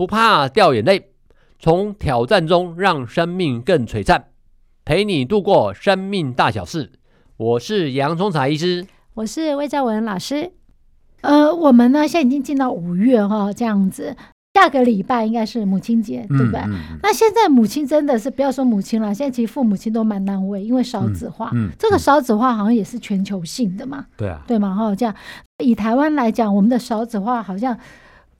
不怕掉眼泪，从挑战中让生命更璀璨，陪你度过生命大小事。我是洋葱茶医师，我是魏兆文老师。呃，我们呢现在已经进到五月哈，这样子。下个礼拜应该是母亲节，对不对？那现在母亲真的是不要说母亲了，现在其实父母亲都蛮难为，因为少子化。这个少子化好像也是全球性的嘛，对啊，对嘛哈。这样以台湾来讲，我们的少子化好像。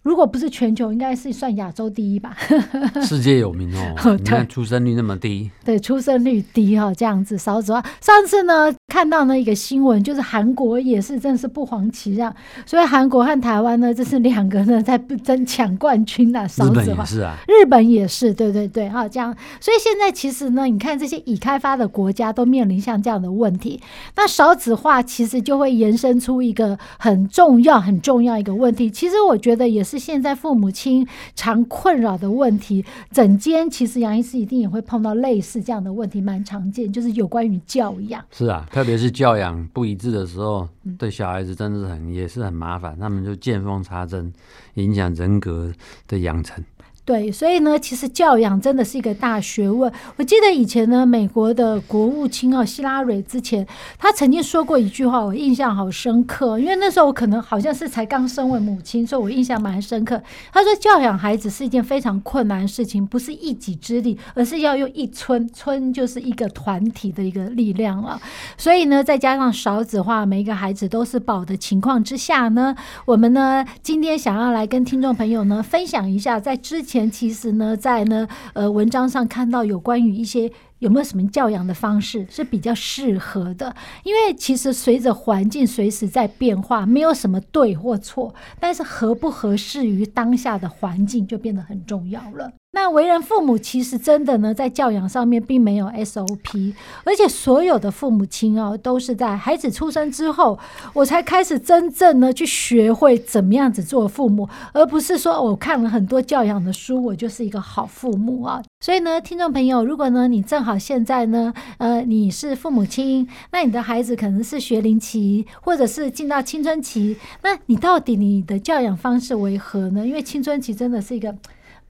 如果不是全球，应该是算亚洲第一吧。世界有名哦，你看出生率那么低。对，出生率低哈，这样子少子化。上次呢，看到那一个新闻，就是韩国也是真的是不遑其让，所以韩国和台湾呢，这是两个呢在争抢冠军啊。少子化是啊，日本也是，对对对，哈，这样。所以现在其实呢，你看这些已开发的国家都面临像这样的问题，那少子化其实就会延伸出一个很重要、很重要一个问题。其实我觉得也是。是现在父母亲常困扰的问题，整间其实杨医师一定也会碰到类似这样的问题，蛮常见，就是有关于教养。是啊，特别是教养不一致的时候，对小孩子真的是很也是很麻烦，他们就见缝插针，影响人格的养成。对，所以呢，其实教养真的是一个大学问。我记得以前呢，美国的国务卿哦，希拉蕊之前，他曾经说过一句话，我印象好深刻。因为那时候我可能好像是才刚升为母亲，所以我印象蛮深刻。他说，教养孩子是一件非常困难的事情，不是一己之力，而是要用一村，村就是一个团体的一个力量了。所以呢，再加上少子化，每一个孩子都是宝的情况之下呢，我们呢今天想要来跟听众朋友呢分享一下，在之。前其实呢，在呢呃文章上看到有关于一些有没有什么教养的方式是比较适合的，因为其实随着环境随时在变化，没有什么对或错，但是合不合适于当下的环境就变得很重要了。那为人父母，其实真的呢，在教养上面并没有 SOP，而且所有的父母亲哦，都是在孩子出生之后，我才开始真正呢去学会怎么样子做父母，而不是说我看了很多教养的书，我就是一个好父母啊。所以呢，听众朋友，如果呢你正好现在呢，呃，你是父母亲，那你的孩子可能是学龄期，或者是进到青春期，那你到底你的教养方式为何呢？因为青春期真的是一个。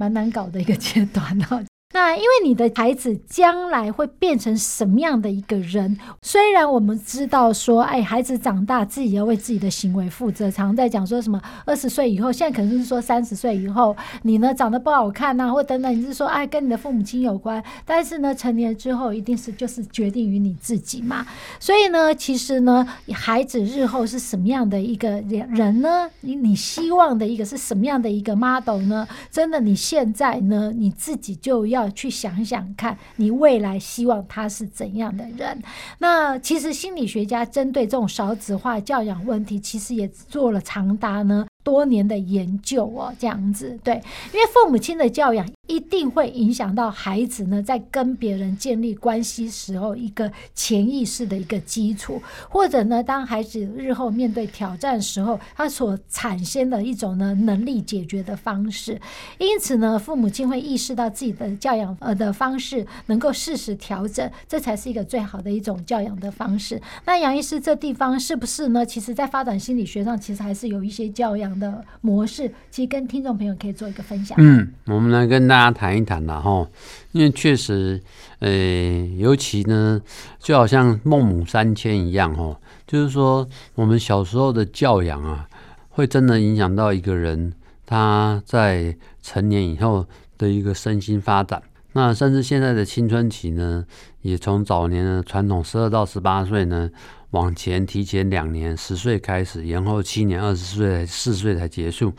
蛮难搞的一个阶段哦。那因为你的孩子将来会变成什么样的一个人？虽然我们知道说，哎，孩子长大自己要为自己的行为负责。常在讲说什么二十岁以后，现在可能是说三十岁以后，你呢长得不好看呐、或等等，你是说哎跟你的父母亲有关。但是呢，成年之后一定是就是决定于你自己嘛。所以呢，其实呢，孩子日后是什么样的一个人呢？你你希望的一个是什么样的一个 model 呢？真的，你现在呢，你自己就要。要去想想看，你未来希望他是怎样的人？那其实心理学家针对这种少子化教养问题，其实也做了长达呢。多年的研究哦，这样子对，因为父母亲的教养一定会影响到孩子呢，在跟别人建立关系时候一个潜意识的一个基础，或者呢，当孩子日后面对挑战时候，他所产生的一种呢能力解决的方式。因此呢，父母亲会意识到自己的教养呃的方式能够适时调整，这才是一个最好的一种教养的方式。那杨医师这地方是不是呢？其实在发展心理学上，其实还是有一些教养的模式，其实跟听众朋友可以做一个分享。嗯，我们来跟大家谈一谈了哈，因为确实，呃，尤其呢，就好像孟母三迁一样哈，就是说我们小时候的教养啊，会真的影响到一个人他在成年以后的一个身心发展。那甚至现在的青春期呢，也从早年的传统十二到十八岁呢。往前提前两年，十岁开始，延后七年，二十岁四岁才结束。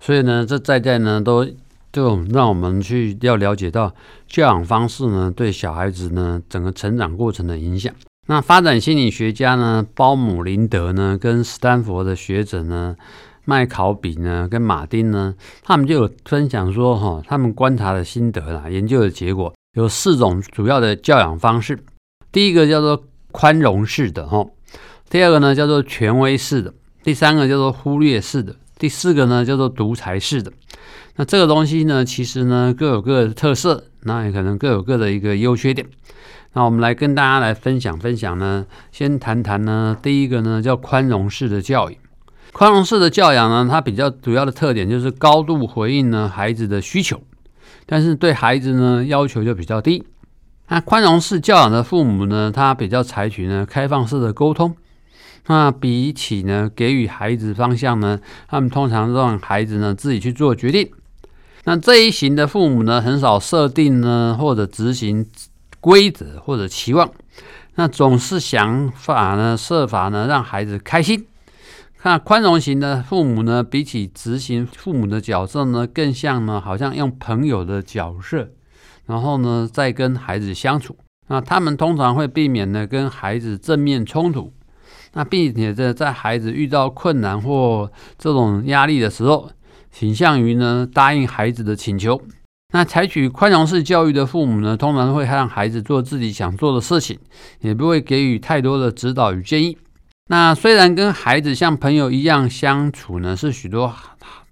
所以呢，这在在呢，都就让我们去要了解到教养方式呢，对小孩子呢整个成长过程的影响。那发展心理学家呢，鲍姆林德呢，跟斯坦福的学者呢，麦考比呢跟马丁呢，他们就有分享说哈，他们观察的心得啦，研究的结果有四种主要的教养方式。第一个叫做宽容式的哈，第二个呢叫做权威式的，第三个叫做忽略式的，第四个呢叫做独裁式的。那这个东西呢，其实呢各有各的特色，那也可能各有各的一个优缺点。那我们来跟大家来分享分享呢，先谈谈呢，第一个呢叫宽容式的教育。宽容式的教养呢，它比较主要的特点就是高度回应呢孩子的需求，但是对孩子呢要求就比较低。那宽容式教养的父母呢，他比较采取呢开放式的沟通。那比起呢给予孩子方向呢，他们通常让孩子呢自己去做决定。那这一型的父母呢，很少设定呢或者执行规则或者期望，那总是想法呢设法呢让孩子开心。那宽容型的父母呢，比起执行父母的角色呢，更像呢好像用朋友的角色，然后呢再跟孩子相处。那他们通常会避免呢跟孩子正面冲突，那并且在在孩子遇到困难或这种压力的时候。倾向于呢答应孩子的请求。那采取宽容式教育的父母呢，通常会让孩子做自己想做的事情，也不会给予太多的指导与建议。那虽然跟孩子像朋友一样相处呢，是许多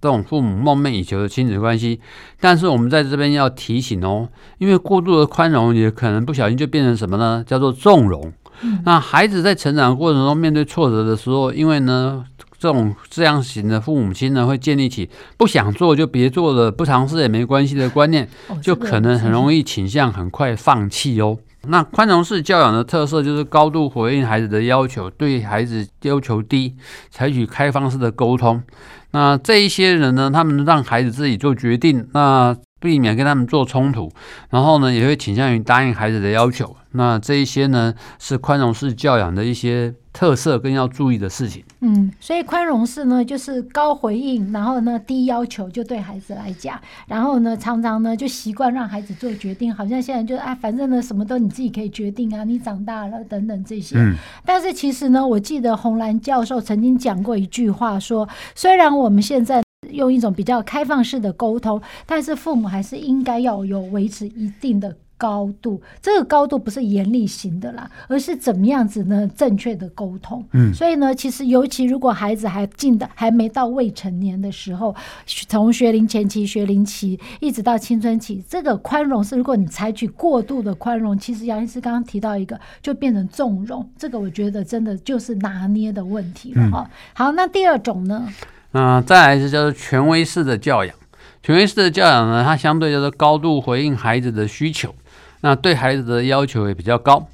这种父母梦寐以求的亲子关系，但是我们在这边要提醒哦，因为过度的宽容也可能不小心就变成什么呢？叫做纵容。嗯。那孩子在成长过程中面对挫折的时候，因为呢。这种这样型的父母亲呢，会建立起不想做就别做了，不尝试也没关系的观念，就可能很容易倾向很快放弃哦。那宽容式教养的特色就是高度回应孩子的要求，对孩子要求低，采取开放式的沟通。那这一些人呢，他们让孩子自己做决定，那避免跟他们做冲突，然后呢，也会倾向于答应孩子的要求。那这一些呢，是宽容式教养的一些特色跟要注意的事情。嗯，所以宽容式呢，就是高回应，然后呢低要求，就对孩子来讲，然后呢常常呢就习惯让孩子做决定，好像现在就啊，反正呢什么都你自己可以决定啊，你长大了等等这些。嗯。但是其实呢，我记得红兰教授曾经讲过一句话说，说虽然我们现在用一种比较开放式的沟通，但是父母还是应该要有维持一定的。高度，这个高度不是严厉型的啦，而是怎么样子呢？正确的沟通。嗯，所以呢，其实尤其如果孩子还进的还没到未成年的时候，从学龄前期、学龄期一直到青春期，这个宽容是如果你采取过度的宽容，其实杨医师刚刚提到一个，就变成纵容。这个我觉得真的就是拿捏的问题了哈。嗯、好，那第二种呢？嗯、再来是叫做权威式的教养。权威式的教养呢，它相对叫做高度回应孩子的需求。那对孩子的要求也比较高。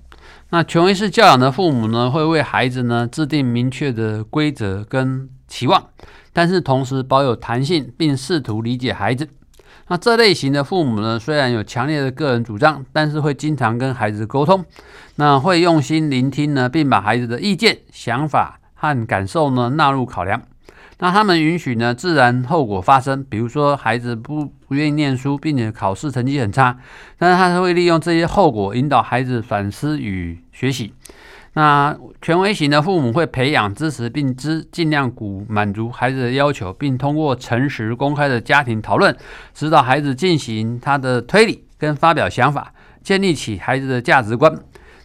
那权威式教养的父母呢，会为孩子呢制定明确的规则跟期望，但是同时保有弹性，并试图理解孩子。那这类型的父母呢，虽然有强烈的个人主张，但是会经常跟孩子沟通，那会用心聆听呢，并把孩子的意见、想法和感受呢纳入考量。那他们允许呢自然后果发生，比如说孩子不不愿意念书，并且考试成绩很差，但是他会利用这些后果引导孩子反思与学习。那权威型的父母会培养支持并支尽量鼓满足孩子的要求，并通过诚实公开的家庭讨论，指导孩子进行他的推理跟发表想法，建立起孩子的价值观。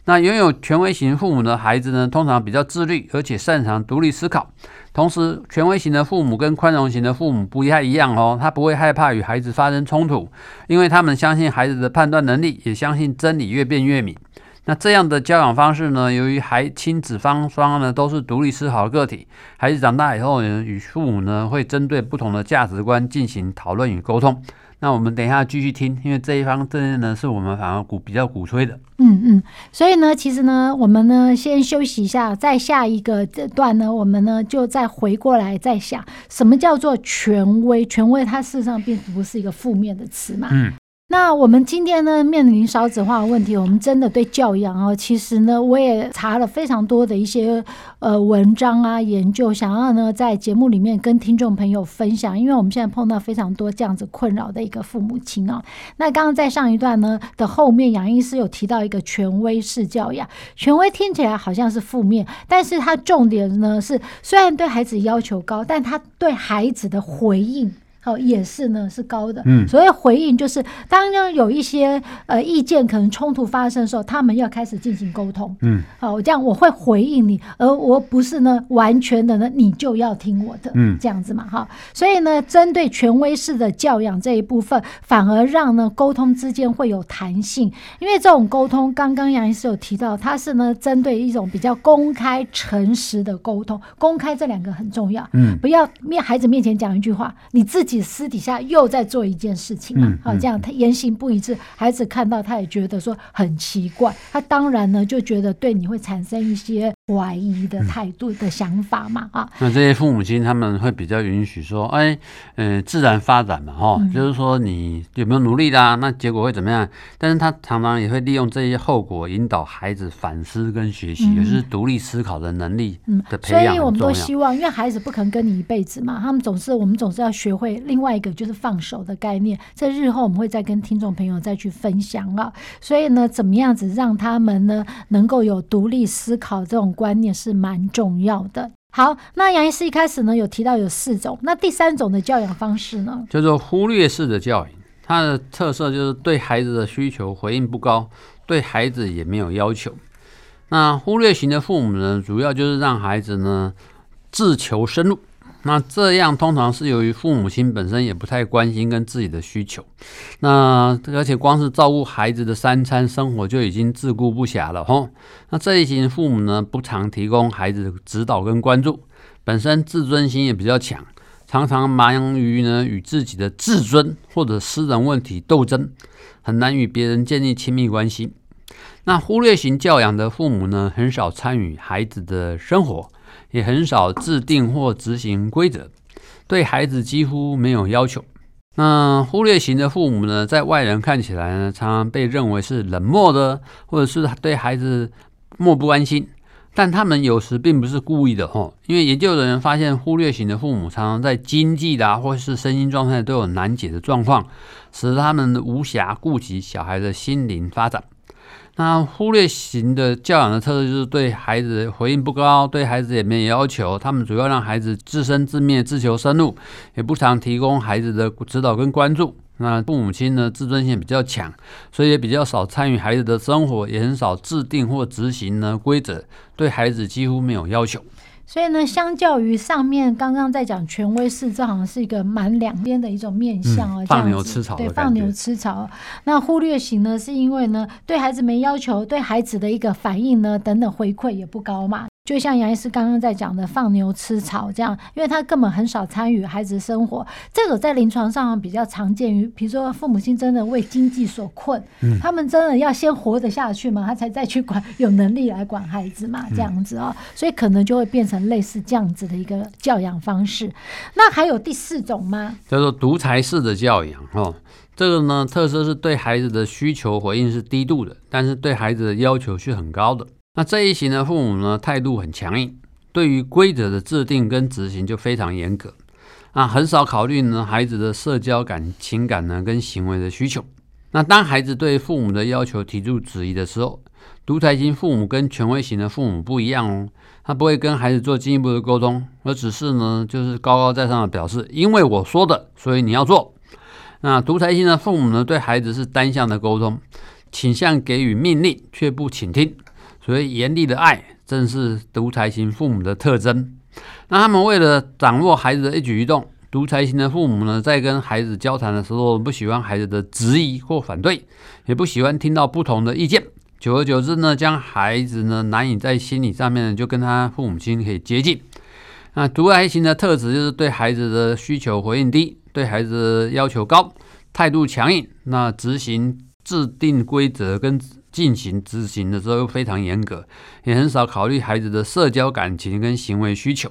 那拥有权威型父母的孩子呢，通常比较自律，而且擅长独立思考。同时，权威型的父母跟宽容型的父母不太一样哦，他不会害怕与孩子发生冲突，因为他们相信孩子的判断能力，也相信真理越辩越明。那这样的教养方式呢，由于孩亲子方呢都是独立思考的个体，孩子长大以后呢，与父母呢会针对不同的价值观进行讨论与沟通。那我们等一下继续听，因为这一方真的呢是我们反而鼓比较鼓吹的。嗯嗯，所以呢，其实呢，我们呢先休息一下，在下一个这段呢，我们呢就再回过来再想，什么叫做权威？权威它事实上并不是一个负面的词嘛。嗯。那我们今天呢，面临少子化的问题，我们真的对教养哦，其实呢，我也查了非常多的一些呃文章啊研究，想要呢在节目里面跟听众朋友分享，因为我们现在碰到非常多这样子困扰的一个父母亲啊。那刚刚在上一段呢的后面，杨医师有提到一个权威式教养，权威听起来好像是负面，但是它重点呢是，虽然对孩子要求高，但他对孩子的回应。好，也是呢，是高的。嗯，所以回应就是，当有一些呃意见可能冲突发生的时候，他们要开始进行沟通。嗯，好，这样我会回应你，而我不是呢完全的呢，你就要听我的。嗯，这样子嘛，哈。所以呢，针对权威式的教养这一部分，反而让呢沟通之间会有弹性，因为这种沟通，刚刚杨医师有提到，它是呢针对一种比较公开、诚实的沟通。公开这两个很重要。嗯，不要面孩子面前讲一句话，你自己。私底下又在做一件事情嘛，好，这样他言行不一致，孩子看到他也觉得说很奇怪，他当然呢就觉得对你会产生一些怀疑的态度的想法嘛，啊，那这些父母亲他们会比较允许说，哎，呃，自然发展嘛，哈，就是说你有没有努力的啊，那结果会怎么样？但是他常常也会利用这些后果引导孩子反思跟学习，也就是独立思考的能力的培养。所以我们都希望，因为孩子不可能跟你一辈子嘛，他们总是我们总是要学会。另外一个就是放手的概念，在日后我们会再跟听众朋友再去分享啊。所以呢，怎么样子让他们呢能够有独立思考这种观念是蛮重要的。好，那杨医师一开始呢有提到有四种，那第三种的教养方式呢叫做忽略式的教养，它的特色就是对孩子的需求回应不高，对孩子也没有要求。那忽略型的父母呢，主要就是让孩子呢自求生路。那这样通常是由于父母亲本身也不太关心跟自己的需求，那而且光是照顾孩子的三餐生活就已经自顾不暇了吼。那这一型父母呢，不常提供孩子指导跟关注，本身自尊心也比较强，常常忙于呢与自己的自尊或者私人问题斗争，很难与别人建立亲密关系。那忽略型教养的父母呢，很少参与孩子的生活。也很少制定或执行规则，对孩子几乎没有要求。那忽略型的父母呢，在外人看起来呢，常常被认为是冷漠的，或者是对孩子漠不关心。但他们有时并不是故意的吼，因为研究人员发现，忽略型的父母常常在经济的或是身心状态都有难解的状况，使得他们无暇顾及小孩的心灵发展。那忽略型的教养的特质就是对孩子回应不高，对孩子也没有要求。他们主要让孩子自生自灭、自求生路，也不常提供孩子的指导跟关注。那父母亲呢，自尊心比较强，所以也比较少参与孩子的生活，也很少制定或执行呢规则，对孩子几乎没有要求。所以呢，相较于上面刚刚在讲权威式，这好像是一个蛮两边的一种面向啊，放牛吃草，对，放牛吃草。那忽略型呢，是因为呢，对孩子没要求，对孩子的一个反应呢，等等回馈也不高嘛。就像杨医师刚刚在讲的放牛吃草这样，因为他根本很少参与孩子生活，这个在临床上比较常见于，比如说父母亲真的为经济所困，嗯，他们真的要先活得下去嘛，他才再去管，有能力来管孩子嘛，这样子啊，所以可能就会变成类似这样子的一个教养方式。那还有第四种吗？叫做独裁式的教养哦，这个呢特色是对孩子的需求回应是低度的，但是对孩子的要求是很高的。那这一型的父母呢，态度很强硬，对于规则的制定跟执行就非常严格，啊，很少考虑呢孩子的社交感、情感呢跟行为的需求。那当孩子对父母的要求提出质疑的时候，独裁型父母跟权威型的父母不一样哦，他不会跟孩子做进一步的沟通，而只是呢就是高高在上的表示，因为我说的，所以你要做。那独裁型的父母呢，对孩子是单向的沟通，倾向给予命令却不倾听。所以严厉的爱正是独裁型父母的特征。那他们为了掌握孩子的一举一动，独裁型的父母呢，在跟孩子交谈的时候，不喜欢孩子的质疑或反对，也不喜欢听到不同的意见。久而久之呢，将孩子呢难以在心理上面就跟他父母亲可以接近。那独裁型的特质就是对孩子的需求回应低，对孩子要求高，态度强硬。那执行制定规则跟进行执行的时候又非常严格，也很少考虑孩子的社交感情跟行为需求。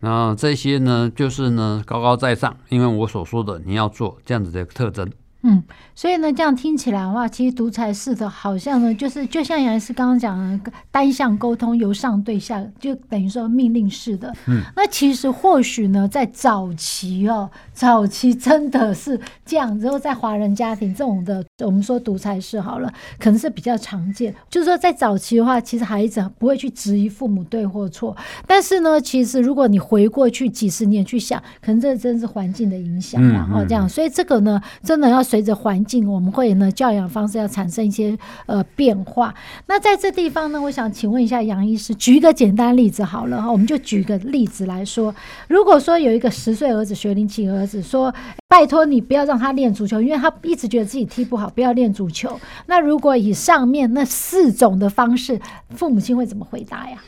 然后这些呢，就是呢高高在上，因为我所说的你要做这样子的特征。嗯，所以呢，这样听起来的话，其实独裁式的，好像呢，就是就像杨医师刚刚讲的，单向沟通，由上对下，就等于说命令式的。嗯，那其实或许呢，在早期哦，早期真的是这样。之后在华人家庭这种的，我们说独裁式好了，可能是比较常见。就是说在早期的话，其实孩子不会去质疑父母对或错。但是呢，其实如果你回过去几十年去想，可能这真是环境的影响，然后这样，所以这个呢，真的要随着环境，我们会呢教养方式要产生一些呃变化。那在这地方呢，我想请问一下杨医师，举一个简单例子好了哈，我们就举个例子来说，如果说有一个十岁儿子学龄期儿子说，拜托你不要让他练足球，因为他一直觉得自己踢不好，不要练足球。那如果以上面那四种的方式，父母亲会怎么回答呀？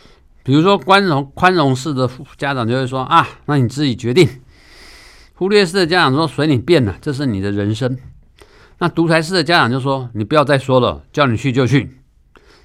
比如说宽容宽容式的家长就会说啊，那你自己决定。忽略式的家长说随你便了，这是你的人生。那独裁式的家长就说你不要再说了，叫你去就去。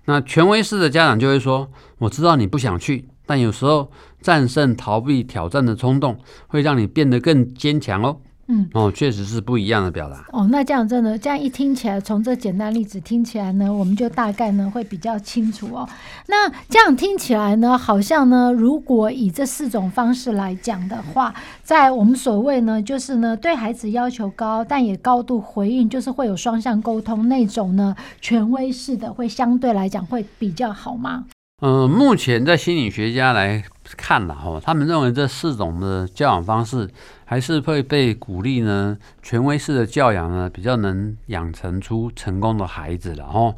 那权威式的家长就会说我知道你不想去，但有时候战胜逃避挑战的冲动，会让你变得更坚强哦。嗯，哦，确实是不一样的表达。哦，那这样真的，这样一听起来，从这简单例子听起来呢，我们就大概呢会比较清楚哦。那这样听起来呢，好像呢，如果以这四种方式来讲的话，在我们所谓呢，就是呢，对孩子要求高，但也高度回应，就是会有双向沟通那种呢，权威式的，会相对来讲会比较好吗？嗯、目前在心理学家来看了哈，他们认为这四种的教养方式还是会被鼓励呢。权威式的教养呢，比较能养成出成功的孩子了哈。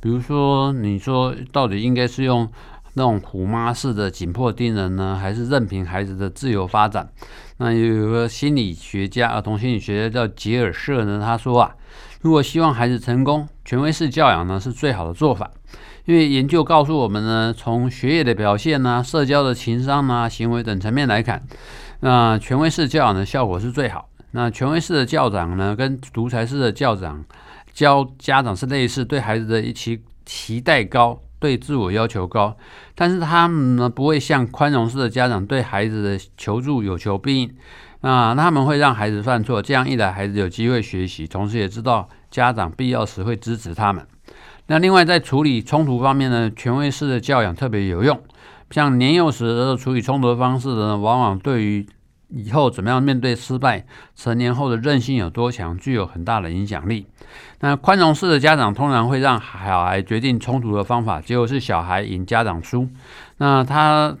比如说，你说到底应该是用那种虎妈式的紧迫盯人呢，还是任凭孩子的自由发展？那有一个心理学家，儿童心理学家叫杰尔舍呢，他说啊，如果希望孩子成功，权威式教养呢是最好的做法。因为研究告诉我们呢，从学业的表现呐、啊、社交的情商呐、啊、行为等层面来看，那权威式教养的效果是最好。那权威式的教长呢，跟独裁式的教长教家长是类似，对孩子的一期期待高，对自我要求高，但是他们呢不会像宽容式的家长对孩子的求助有求必应。那他们会让孩子犯错，这样一来，孩子有机会学习，同时也知道家长必要时会支持他们。那另外在处理冲突方面呢，权威式的教养特别有用。像年幼时的处理冲突的方式呢，往往对于以后怎么样面对失败，成年后的韧性有多强，具有很大的影响力。那宽容式的家长通常会让小孩决定冲突的方法，结果是小孩赢，家长输。那他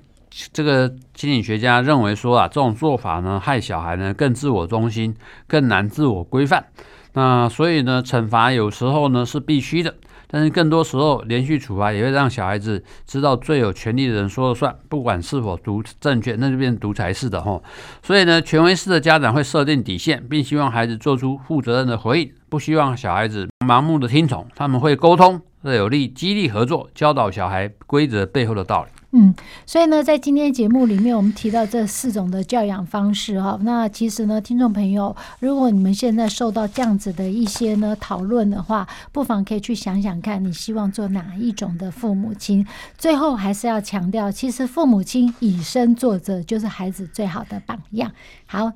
这个心理学家认为说啊，这种做法呢，害小孩呢更自我中心，更难自我规范。那所以呢，惩罚有时候呢是必须的。但是更多时候，连续处罚也会让小孩子知道最有权利的人说了算，不管是否独正确，那就变独裁式的吼。所以呢，权威式的家长会设定底线，并希望孩子做出负责任的回应，不希望小孩子盲目的听从。他们会沟通，这有利激励合作，教导小孩规则背后的道理。嗯，所以呢，在今天节目里面，我们提到这四种的教养方式哈。那其实呢，听众朋友，如果你们现在受到这样子的一些呢讨论的话，不妨可以去想想看，你希望做哪一种的父母亲。最后还是要强调，其实父母亲以身作则，就是孩子最好的榜样。好，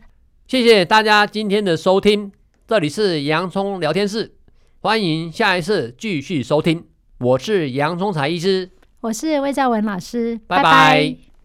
谢谢大家今天的收听，这里是洋葱聊天室，欢迎下一次继续收听。我是洋葱财医师。我是魏兆文老师，拜拜。拜拜。